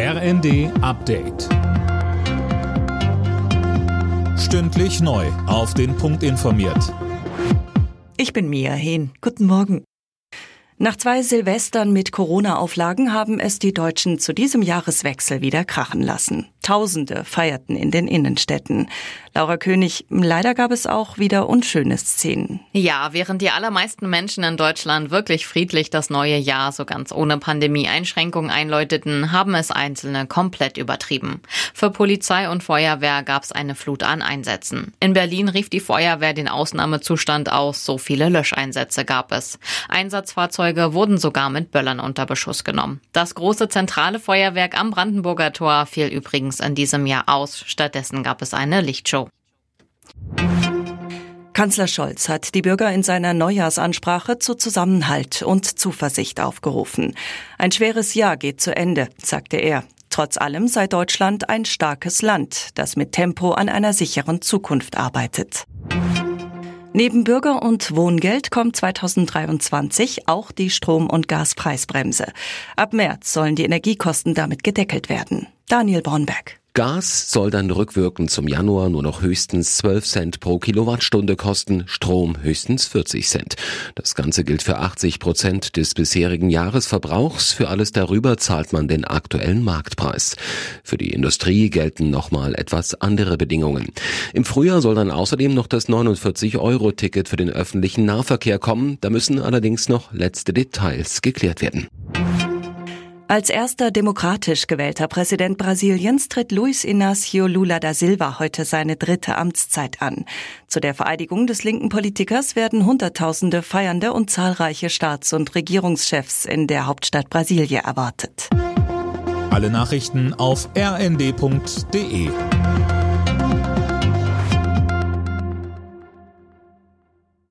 RND Update. Stündlich neu. Auf den Punkt informiert. Ich bin Mia Hehn. Guten Morgen. Nach zwei Silvestern mit Corona-Auflagen haben es die Deutschen zu diesem Jahreswechsel wieder krachen lassen. Tausende feierten in den Innenstädten. Laura König, leider gab es auch wieder unschöne Szenen. Ja, während die allermeisten Menschen in Deutschland wirklich friedlich das neue Jahr so ganz ohne Pandemie-Einschränkungen einläuteten, haben es Einzelne komplett übertrieben. Für Polizei und Feuerwehr gab es eine Flut an Einsätzen. In Berlin rief die Feuerwehr den Ausnahmezustand aus, so viele Löscheinsätze gab es. Einsatzfahrzeuge wurden sogar mit Böllern unter Beschuss genommen. Das große zentrale Feuerwerk am Brandenburger Tor fiel übrigens in diesem Jahr aus. Stattdessen gab es eine Lichtshow. Kanzler Scholz hat die Bürger in seiner Neujahrsansprache zu Zusammenhalt und Zuversicht aufgerufen. Ein schweres Jahr geht zu Ende, sagte er. Trotz allem sei Deutschland ein starkes Land, das mit Tempo an einer sicheren Zukunft arbeitet. Neben Bürger- und Wohngeld kommt 2023 auch die Strom- und Gaspreisbremse. Ab März sollen die Energiekosten damit gedeckelt werden. Daniel Bornberg. Gas soll dann rückwirkend zum Januar nur noch höchstens 12 Cent pro Kilowattstunde kosten, Strom höchstens 40 Cent. Das Ganze gilt für 80 Prozent des bisherigen Jahresverbrauchs. Für alles darüber zahlt man den aktuellen Marktpreis. Für die Industrie gelten nochmal etwas andere Bedingungen. Im Frühjahr soll dann außerdem noch das 49-Euro-Ticket für den öffentlichen Nahverkehr kommen. Da müssen allerdings noch letzte Details geklärt werden. Als erster demokratisch gewählter Präsident Brasiliens tritt Luiz Inácio Lula da Silva heute seine dritte Amtszeit an. Zu der Vereidigung des linken Politikers werden Hunderttausende Feiernde und zahlreiche Staats- und Regierungschefs in der Hauptstadt Brasilia erwartet. Alle Nachrichten auf rnd.de